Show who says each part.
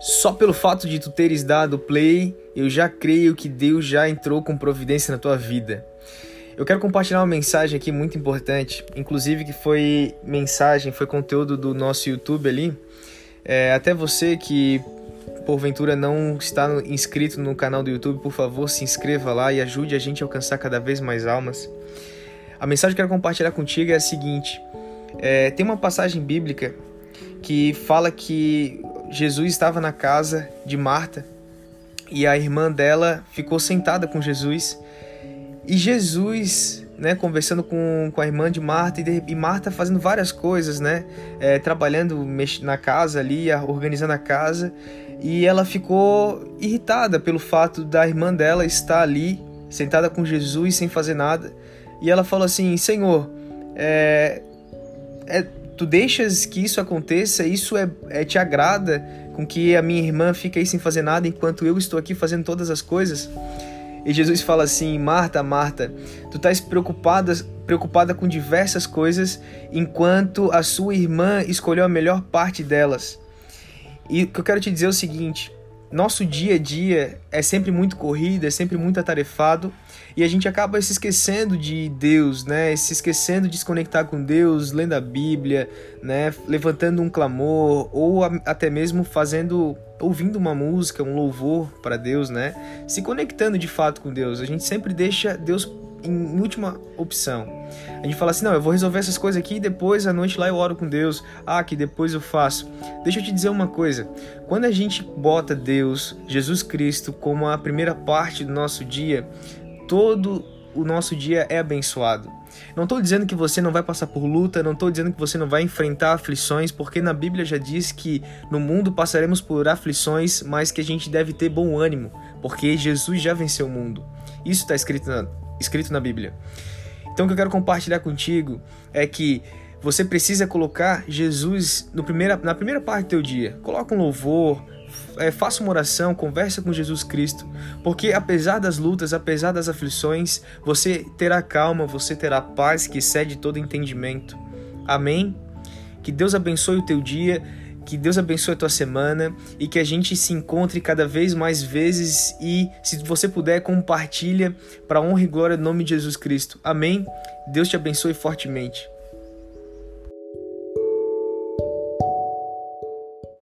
Speaker 1: Só pelo fato de tu teres dado play, eu já creio que Deus já entrou com providência na tua vida. Eu quero compartilhar uma mensagem aqui muito importante, inclusive que foi mensagem, foi conteúdo do nosso YouTube ali. É, até você que porventura não está inscrito no canal do YouTube, por favor, se inscreva lá e ajude a gente a alcançar cada vez mais almas. A mensagem que eu quero compartilhar contigo é a seguinte: é, tem uma passagem bíblica que fala que Jesus estava na casa de Marta e a irmã dela ficou sentada com Jesus. E Jesus, né, conversando com, com a irmã de Marta, e, e Marta fazendo várias coisas, né, é, trabalhando na casa ali, organizando a casa, e ela ficou irritada pelo fato da irmã dela estar ali, sentada com Jesus, sem fazer nada. E ela falou assim: Senhor, é, é, tu deixas que isso aconteça, isso é, é, te agrada com que a minha irmã fique aí sem fazer nada enquanto eu estou aqui fazendo todas as coisas? E Jesus fala assim: Marta, Marta, tu estás preocupada, preocupada com diversas coisas, enquanto a sua irmã escolheu a melhor parte delas. E o que eu quero te dizer é o seguinte: nosso dia a dia é sempre muito corrido, é sempre muito atarefado e a gente acaba se esquecendo de Deus, né? Se esquecendo de se conectar com Deus, lendo a Bíblia, né? Levantando um clamor ou até mesmo fazendo, ouvindo uma música, um louvor para Deus, né? Se conectando de fato com Deus. A gente sempre deixa Deus em última opção. A gente fala assim: não, eu vou resolver essas coisas aqui e depois à noite lá eu oro com Deus. Ah, que depois eu faço. Deixa eu te dizer uma coisa: quando a gente bota Deus, Jesus Cristo, como a primeira parte do nosso dia, todo o nosso dia é abençoado. Não estou dizendo que você não vai passar por luta, não estou dizendo que você não vai enfrentar aflições, porque na Bíblia já diz que no mundo passaremos por aflições, mas que a gente deve ter bom ânimo, porque Jesus já venceu o mundo. Isso está escrito na, escrito na Bíblia. Então o que eu quero compartilhar contigo é que você precisa colocar Jesus primeira, na primeira parte do teu dia. Coloca um louvor, é, faça uma oração, conversa com Jesus Cristo, porque apesar das lutas, apesar das aflições, você terá calma, você terá paz que excede todo entendimento. Amém? Que Deus abençoe o teu dia que Deus abençoe a tua semana e que a gente se encontre cada vez mais vezes e, se você puder, compartilha para honra e glória do nome de Jesus Cristo. Amém? Deus te abençoe fortemente.